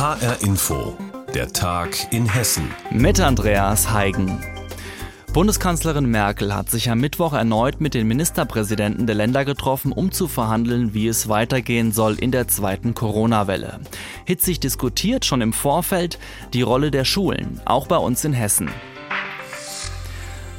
HR Info, der Tag in Hessen. Mit Andreas Heigen. Bundeskanzlerin Merkel hat sich am Mittwoch erneut mit den Ministerpräsidenten der Länder getroffen, um zu verhandeln, wie es weitergehen soll in der zweiten Corona-Welle. Hitzig diskutiert schon im Vorfeld die Rolle der Schulen, auch bei uns in Hessen.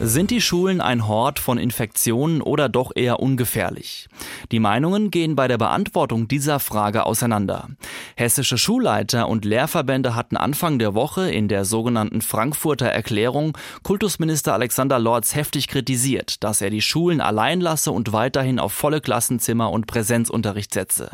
Sind die Schulen ein Hort von Infektionen oder doch eher ungefährlich? Die Meinungen gehen bei der Beantwortung dieser Frage auseinander. Hessische Schulleiter und Lehrverbände hatten Anfang der Woche in der sogenannten Frankfurter Erklärung Kultusminister Alexander Lorz heftig kritisiert, dass er die Schulen allein lasse und weiterhin auf volle Klassenzimmer und Präsenzunterricht setze.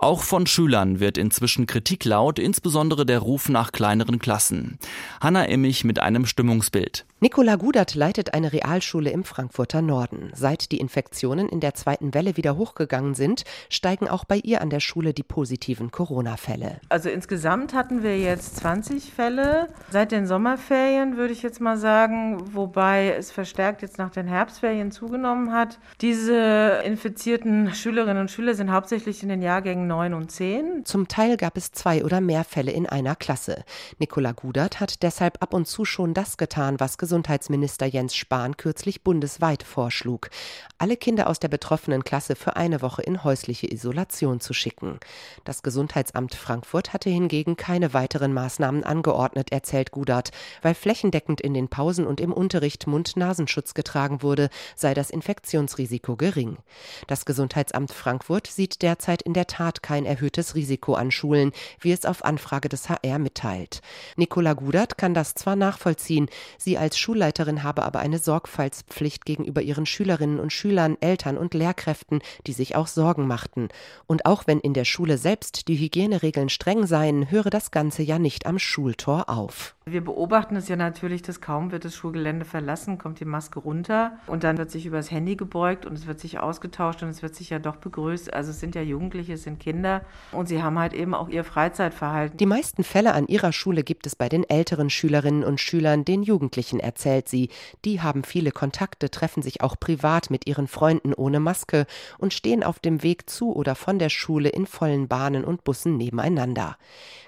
Auch von Schülern wird inzwischen Kritik laut, insbesondere der Ruf nach kleineren Klassen. Hanna Immich mit einem Stimmungsbild. Nicola Gudert leitet eine Realschule im Frankfurter Norden. Seit die Infektionen in der zweiten Welle wieder hochgegangen sind, steigen auch bei ihr an der Schule die positiven Corona-Fälle. Also insgesamt hatten wir jetzt 20 Fälle seit den Sommerferien, würde ich jetzt mal sagen, wobei es verstärkt jetzt nach den Herbstferien zugenommen hat. Diese infizierten Schülerinnen und Schüler sind hauptsächlich in den Jahrgängen 9 und 10. Zum Teil gab es zwei oder mehr Fälle in einer Klasse. Nicola Gudert hat deshalb ab und zu schon das getan, was Gesundheitsminister Jens Spahn kürzlich bundesweit vorschlug, alle Kinder aus der betroffenen Klasse für eine Woche in häusliche Isolation zu schicken. Das Gesundheitsamt Frankfurt hatte hingegen keine weiteren Maßnahmen angeordnet, erzählt Gudert, weil flächendeckend in den Pausen und im Unterricht Mund-Nasenschutz getragen wurde, sei das Infektionsrisiko gering. Das Gesundheitsamt Frankfurt sieht derzeit in der Tat kein erhöhtes Risiko an Schulen, wie es auf Anfrage des HR mitteilt. Nicola Gudert kann das zwar nachvollziehen, sie als Schulleiterin habe aber eine Sorgfaltspflicht gegenüber ihren Schülerinnen und Schülern, Eltern und Lehrkräften, die sich auch Sorgen machten. Und auch wenn in der Schule selbst die Hygieneregeln streng seien, höre das Ganze ja nicht am Schultor auf. Wir beobachten es ja natürlich, dass kaum wird das Schulgelände verlassen, kommt die Maske runter und dann wird sich über das Handy gebeugt und es wird sich ausgetauscht und es wird sich ja doch begrüßt. Also es sind ja Jugendliche, es sind Kinder und sie haben halt eben auch ihr Freizeitverhalten. Die meisten Fälle an ihrer Schule gibt es bei den älteren Schülerinnen und Schülern, den Jugendlichen, erzählt sie. Die haben viele Kontakte, treffen sich auch privat mit ihren Freunden ohne Maske und stehen auf dem Weg zu oder von der Schule in vollen Bahnen und Bussen nebeneinander.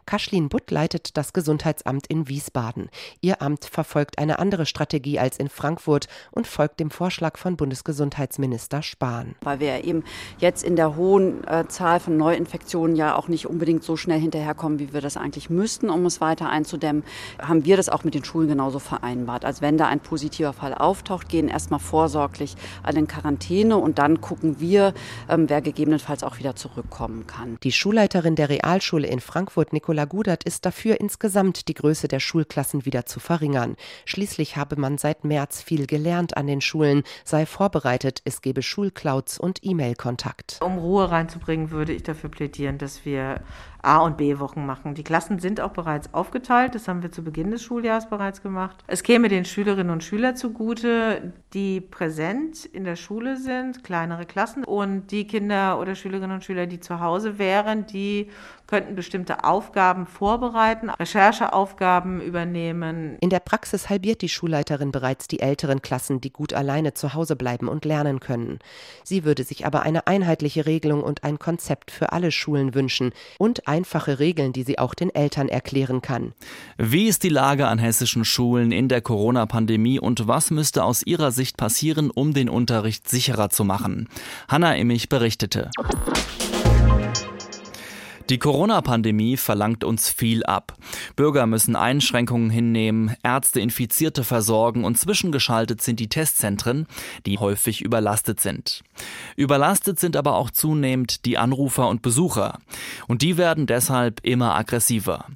Kaschlin Butt leitet das Gesundheitsamt in Wiesbaden. Ihr Amt verfolgt eine andere Strategie als in Frankfurt und folgt dem Vorschlag von Bundesgesundheitsminister Spahn. Weil wir eben jetzt in der hohen äh, Zahl von Neuinfektionen ja auch nicht unbedingt so schnell hinterherkommen, wie wir das eigentlich müssten, um es weiter einzudämmen, haben wir das auch mit den Schulen genauso vereinbart. Als wenn da ein positiver Fall auftaucht, gehen erstmal vorsorglich alle in Quarantäne und dann gucken wir, ähm, wer gegebenenfalls auch wieder zurückkommen kann. Die Schulleiterin der Realschule in Frankfurt, Nicola Nicola Gudert ist dafür, insgesamt die Größe der Schulklassen wieder zu verringern. Schließlich habe man seit März viel gelernt an den Schulen, sei vorbereitet, es gebe Schulclouds und E-Mail-Kontakt. Um Ruhe reinzubringen, würde ich dafür plädieren, dass wir A- und B-Wochen machen. Die Klassen sind auch bereits aufgeteilt, das haben wir zu Beginn des Schuljahres bereits gemacht. Es käme den Schülerinnen und Schülern zugute, die präsent in der Schule sind, kleinere Klassen und die Kinder oder Schülerinnen und Schüler, die zu Hause wären, die könnten bestimmte Aufgaben vorbereiten, Rechercheaufgaben übernehmen. In der Praxis halbiert die Schulleiterin bereits die älteren Klassen, die gut alleine zu Hause bleiben und lernen können. Sie würde sich aber eine einheitliche Regelung und ein Konzept für alle Schulen wünschen und einfache Regeln, die sie auch den Eltern erklären kann. Wie ist die Lage an hessischen Schulen in der Corona-Pandemie und was müsste aus Ihrer Sicht passieren, um den Unterricht sicherer zu machen? Hanna Immich berichtete. Die Corona-Pandemie verlangt uns viel ab. Bürger müssen Einschränkungen hinnehmen, Ärzte Infizierte versorgen und zwischengeschaltet sind die Testzentren, die häufig überlastet sind. Überlastet sind aber auch zunehmend die Anrufer und Besucher. Und die werden deshalb immer aggressiver.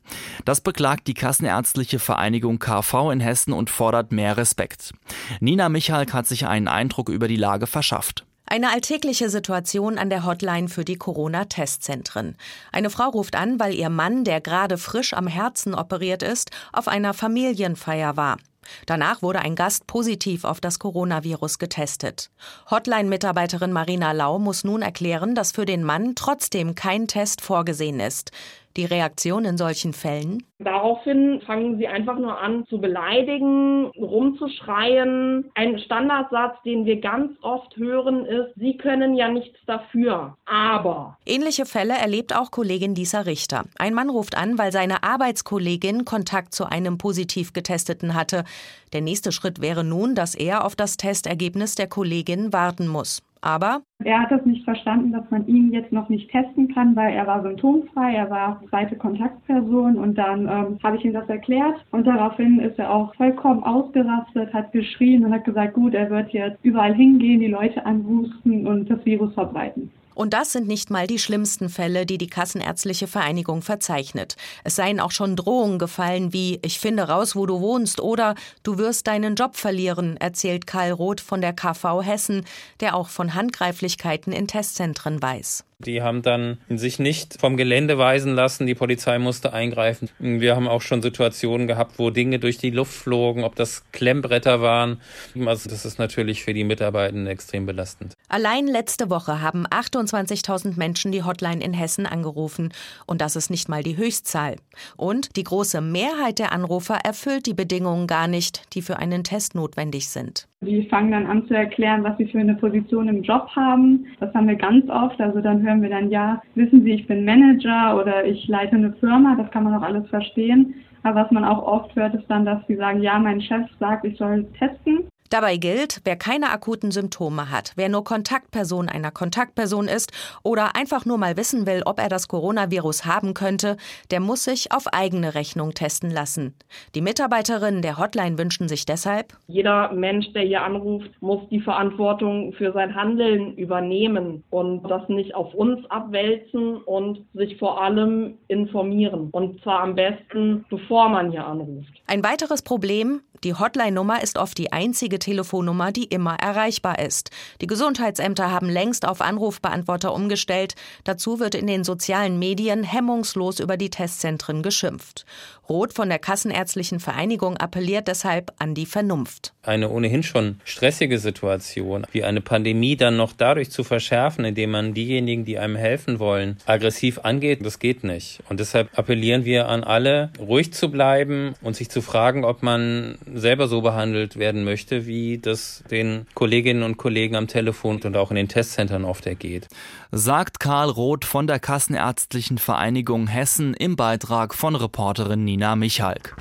Das beklagt die Kassenärztliche Vereinigung KV in Hessen und fordert mehr Respekt. Nina Michalk hat sich einen Eindruck über die Lage verschafft. Eine alltägliche Situation an der Hotline für die Corona-Testzentren. Eine Frau ruft an, weil ihr Mann, der gerade frisch am Herzen operiert ist, auf einer Familienfeier war. Danach wurde ein Gast positiv auf das Coronavirus getestet. Hotline-Mitarbeiterin Marina Lau muss nun erklären, dass für den Mann trotzdem kein Test vorgesehen ist. Die Reaktion in solchen Fällen? Daraufhin fangen sie einfach nur an zu beleidigen, rumzuschreien. Ein Standardsatz, den wir ganz oft hören, ist, Sie können ja nichts dafür, aber. Ähnliche Fälle erlebt auch Kollegin Lisa Richter. Ein Mann ruft an, weil seine Arbeitskollegin Kontakt zu einem positiv getesteten hatte. Der nächste Schritt wäre nun, dass er auf das Testergebnis der Kollegin warten muss. Aber er hat das nicht verstanden, dass man ihn jetzt noch nicht testen kann, weil er war symptomfrei, er war zweite Kontaktperson und dann ähm, habe ich ihm das erklärt und daraufhin ist er auch vollkommen ausgerastet, hat geschrien und hat gesagt, gut, er wird jetzt überall hingehen, die Leute anhusten und das Virus verbreiten. Und das sind nicht mal die schlimmsten Fälle, die die Kassenärztliche Vereinigung verzeichnet. Es seien auch schon Drohungen gefallen wie Ich finde raus, wo du wohnst oder Du wirst deinen Job verlieren, erzählt Karl Roth von der KV Hessen, der auch von Handgreiflichkeiten in Testzentren weiß. Die haben dann sich nicht vom Gelände weisen lassen. Die Polizei musste eingreifen. Wir haben auch schon Situationen gehabt, wo Dinge durch die Luft flogen, ob das Klemmbretter waren. Also das ist natürlich für die Mitarbeitenden extrem belastend. Allein letzte Woche haben 28.000 Menschen die Hotline in Hessen angerufen. Und das ist nicht mal die Höchstzahl. Und die große Mehrheit der Anrufer erfüllt die Bedingungen gar nicht, die für einen Test notwendig sind. Die fangen dann an zu erklären, was sie für eine Position im Job haben. Das haben wir ganz oft. Also dann hören wir dann, ja, wissen Sie, ich bin Manager oder ich leite eine Firma. Das kann man auch alles verstehen. Aber was man auch oft hört, ist dann, dass sie sagen, ja, mein Chef sagt, ich soll testen. Dabei gilt, wer keine akuten Symptome hat, wer nur Kontaktperson einer Kontaktperson ist oder einfach nur mal wissen will, ob er das Coronavirus haben könnte, der muss sich auf eigene Rechnung testen lassen. Die Mitarbeiterinnen der Hotline wünschen sich deshalb, jeder Mensch, der hier anruft, muss die Verantwortung für sein Handeln übernehmen und das nicht auf uns abwälzen und sich vor allem informieren. Und zwar am besten, bevor man hier anruft. Ein weiteres Problem, die Hotline-Nummer ist oft die einzige Telefonnummer, die immer erreichbar ist. Die Gesundheitsämter haben längst auf Anrufbeantworter umgestellt. Dazu wird in den sozialen Medien hemmungslos über die Testzentren geschimpft. Roth von der Kassenärztlichen Vereinigung appelliert deshalb an die Vernunft. Eine ohnehin schon stressige Situation, wie eine Pandemie dann noch dadurch zu verschärfen, indem man diejenigen, die einem helfen wollen, aggressiv angeht, das geht nicht. Und deshalb appellieren wir an alle, ruhig zu bleiben und sich zu fragen, ob man selber so behandelt werden möchte, wie das den Kolleginnen und Kollegen am Telefon und auch in den Testzentren oft ergeht. Sagt Karl Roth von der Kassenärztlichen Vereinigung Hessen im Beitrag von Reporterin Nina Michalk.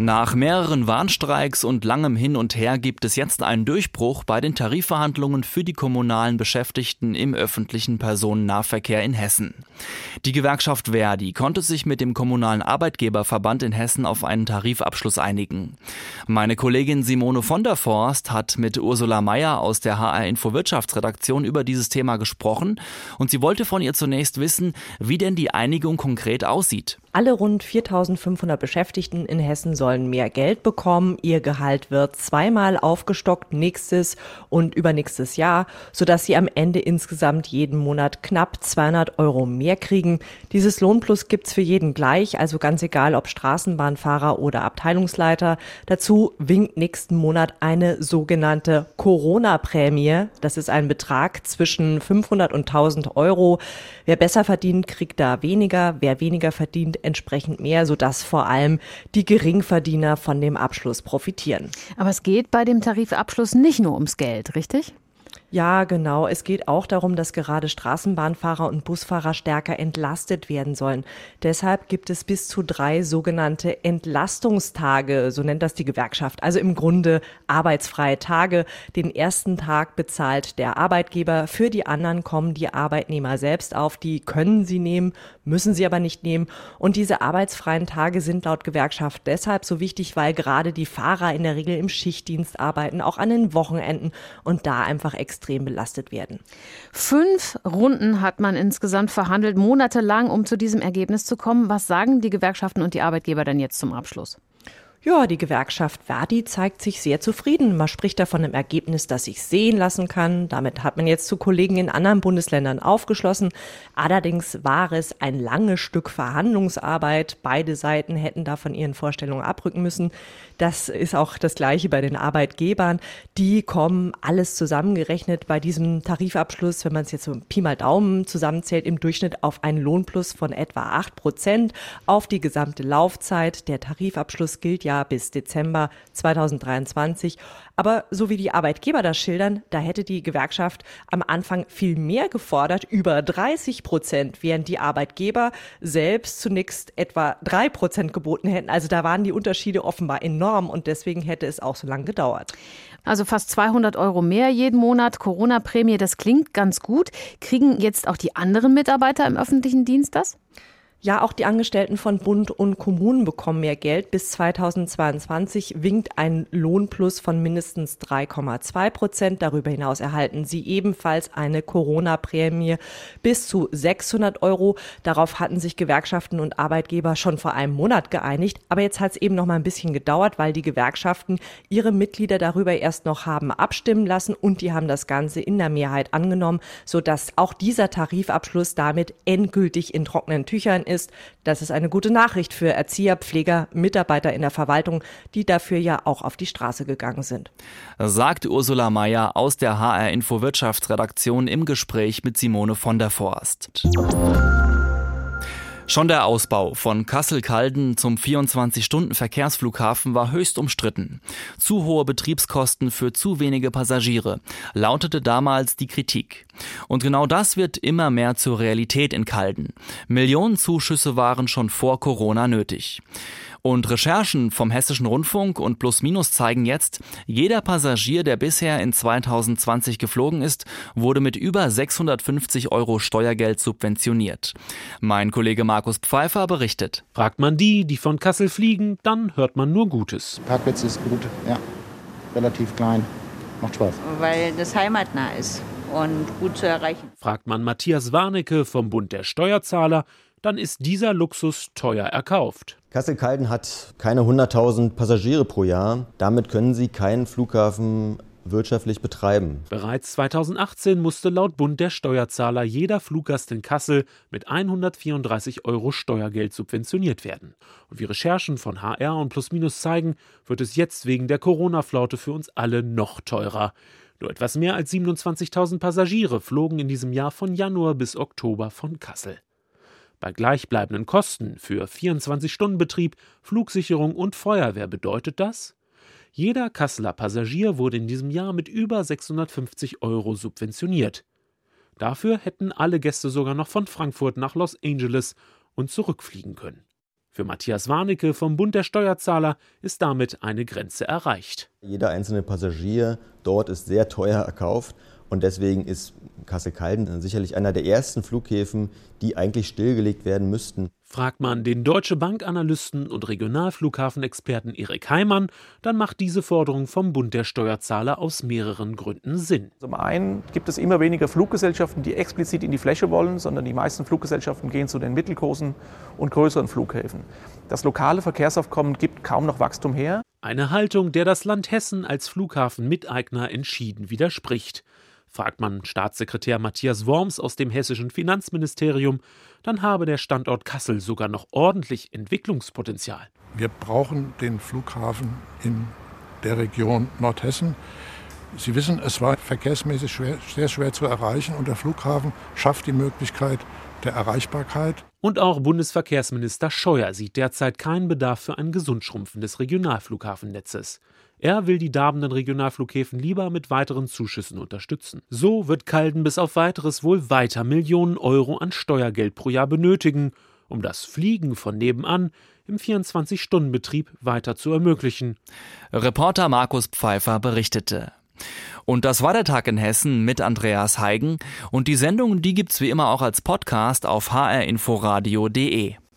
Nach mehreren Warnstreiks und langem Hin und Her gibt es jetzt einen Durchbruch bei den Tarifverhandlungen für die kommunalen Beschäftigten im öffentlichen Personennahverkehr in Hessen. Die Gewerkschaft Verdi konnte sich mit dem Kommunalen Arbeitgeberverband in Hessen auf einen Tarifabschluss einigen. Meine Kollegin Simone von der Forst hat mit Ursula Meyer aus der HR Info Wirtschaftsredaktion über dieses Thema gesprochen und sie wollte von ihr zunächst wissen, wie denn die Einigung konkret aussieht. Alle rund 4500 Beschäftigten in Hessen sollen mehr Geld bekommen. Ihr Gehalt wird zweimal aufgestockt nächstes und übernächstes Jahr, sodass sie am Ende insgesamt jeden Monat knapp 200 Euro mehr kriegen. Dieses Lohnplus gibt's für jeden gleich, also ganz egal ob Straßenbahnfahrer oder Abteilungsleiter. Dazu winkt nächsten Monat eine sogenannte Corona-Prämie. Das ist ein Betrag zwischen 500 und 1000 Euro. Wer besser verdient, kriegt da weniger. Wer weniger verdient, entsprechend mehr, sodass vor allem die Geringverdiener von dem Abschluss profitieren. Aber es geht bei dem Tarifabschluss nicht nur ums Geld, richtig? Ja, genau. Es geht auch darum, dass gerade Straßenbahnfahrer und Busfahrer stärker entlastet werden sollen. Deshalb gibt es bis zu drei sogenannte Entlastungstage, so nennt das die Gewerkschaft. Also im Grunde arbeitsfreie Tage. Den ersten Tag bezahlt der Arbeitgeber. Für die anderen kommen die Arbeitnehmer selbst auf. Die können sie nehmen, müssen sie aber nicht nehmen. Und diese arbeitsfreien Tage sind laut Gewerkschaft deshalb so wichtig, weil gerade die Fahrer in der Regel im Schichtdienst arbeiten, auch an den Wochenenden und da einfach extra extrem belastet werden. Fünf Runden hat man insgesamt verhandelt, monatelang, um zu diesem Ergebnis zu kommen. Was sagen die Gewerkschaften und die Arbeitgeber denn jetzt zum Abschluss? Ja, die Gewerkschaft Verdi zeigt sich sehr zufrieden. Man spricht davon im Ergebnis, das sich sehen lassen kann. Damit hat man jetzt zu Kollegen in anderen Bundesländern aufgeschlossen. Allerdings war es ein langes Stück Verhandlungsarbeit. Beide Seiten hätten da von ihren Vorstellungen abrücken müssen. Das ist auch das Gleiche bei den Arbeitgebern. Die kommen alles zusammengerechnet bei diesem Tarifabschluss, wenn man es jetzt so Pi mal Daumen zusammenzählt, im Durchschnitt auf einen Lohnplus von etwa acht Prozent auf die gesamte Laufzeit. Der Tarifabschluss gilt ja bis Dezember 2023. Aber so wie die Arbeitgeber das schildern, da hätte die Gewerkschaft am Anfang viel mehr gefordert, über 30 Prozent, während die Arbeitgeber selbst zunächst etwa drei Prozent geboten hätten. Also da waren die Unterschiede offenbar enorm und deswegen hätte es auch so lange gedauert. Also fast 200 Euro mehr jeden Monat, Corona-Prämie, das klingt ganz gut. Kriegen jetzt auch die anderen Mitarbeiter im öffentlichen Dienst das? Ja, auch die Angestellten von Bund und Kommunen bekommen mehr Geld. Bis 2022 winkt ein Lohnplus von mindestens 3,2 Prozent. Darüber hinaus erhalten sie ebenfalls eine Corona-Prämie bis zu 600 Euro. Darauf hatten sich Gewerkschaften und Arbeitgeber schon vor einem Monat geeinigt. Aber jetzt hat es eben noch mal ein bisschen gedauert, weil die Gewerkschaften ihre Mitglieder darüber erst noch haben abstimmen lassen und die haben das Ganze in der Mehrheit angenommen, sodass auch dieser Tarifabschluss damit endgültig in trockenen Tüchern ist. Das ist eine gute Nachricht für Erzieher, Pfleger, Mitarbeiter in der Verwaltung, die dafür ja auch auf die Straße gegangen sind. Sagt Ursula Mayer aus der HR Info Wirtschaftsredaktion im Gespräch mit Simone von der Forst. Schon der Ausbau von Kassel-Calden zum 24-Stunden-Verkehrsflughafen war höchst umstritten. Zu hohe Betriebskosten für zu wenige Passagiere lautete damals die Kritik. Und genau das wird immer mehr zur Realität in Calden. Millionen Zuschüsse waren schon vor Corona nötig. Und Recherchen vom Hessischen Rundfunk und Plus Minus zeigen jetzt, jeder Passagier, der bisher in 2020 geflogen ist, wurde mit über 650 Euro Steuergeld subventioniert. Mein Kollege Markus Pfeiffer berichtet. Fragt man die, die von Kassel fliegen, dann hört man nur Gutes. Parkplatz ist gut, ja. Relativ klein. Macht Spaß. Weil das heimatnah ist und gut zu erreichen. Fragt man Matthias Warnecke vom Bund der Steuerzahler, dann ist dieser Luxus teuer erkauft. Kassel-Calden hat keine 100.000 Passagiere pro Jahr. Damit können sie keinen Flughafen wirtschaftlich betreiben. Bereits 2018 musste laut Bund der Steuerzahler jeder Fluggast in Kassel mit 134 Euro Steuergeld subventioniert werden. Und wie Recherchen von HR und Plus Minus zeigen, wird es jetzt wegen der Corona-Flaute für uns alle noch teurer. Nur etwas mehr als 27.000 Passagiere flogen in diesem Jahr von Januar bis Oktober von Kassel. Bei gleichbleibenden Kosten für 24-Stunden-Betrieb, Flugsicherung und Feuerwehr bedeutet das, jeder Kasseler Passagier wurde in diesem Jahr mit über 650 Euro subventioniert. Dafür hätten alle Gäste sogar noch von Frankfurt nach Los Angeles und zurückfliegen können. Für Matthias Warnecke vom Bund der Steuerzahler ist damit eine Grenze erreicht. Jeder einzelne Passagier dort ist sehr teuer erkauft und deswegen ist Kassel-Calden sicherlich einer der ersten Flughäfen, die eigentlich stillgelegt werden müssten. Fragt man den Deutsche Bank-Analysten und Regionalflughafenexperten Erik Heimann, dann macht diese Forderung vom Bund der Steuerzahler aus mehreren Gründen Sinn. Zum einen gibt es immer weniger Fluggesellschaften, die explizit in die Fläche wollen, sondern die meisten Fluggesellschaften gehen zu den mittelgroßen und größeren Flughäfen. Das lokale Verkehrsaufkommen gibt kaum noch Wachstum her. Eine Haltung, der das Land Hessen als Flughafenmiteigner entschieden widerspricht. Fragt man Staatssekretär Matthias Worms aus dem hessischen Finanzministerium, dann habe der Standort Kassel sogar noch ordentlich Entwicklungspotenzial. Wir brauchen den Flughafen in der Region Nordhessen. Sie wissen, es war verkehrsmäßig schwer, sehr schwer zu erreichen und der Flughafen schafft die Möglichkeit der Erreichbarkeit. Und auch Bundesverkehrsminister Scheuer sieht derzeit keinen Bedarf für ein Gesundschrumpfen des Regionalflughafennetzes. Er will die darbenden Regionalflughäfen lieber mit weiteren Zuschüssen unterstützen. So wird Calden bis auf weiteres wohl weiter Millionen Euro an Steuergeld pro Jahr benötigen, um das Fliegen von nebenan im 24-Stunden-Betrieb weiter zu ermöglichen. Reporter Markus Pfeiffer berichtete. Und das war der Tag in Hessen mit Andreas Heigen. Und die Sendung, die gibt's wie immer auch als Podcast auf hrinforadio.de.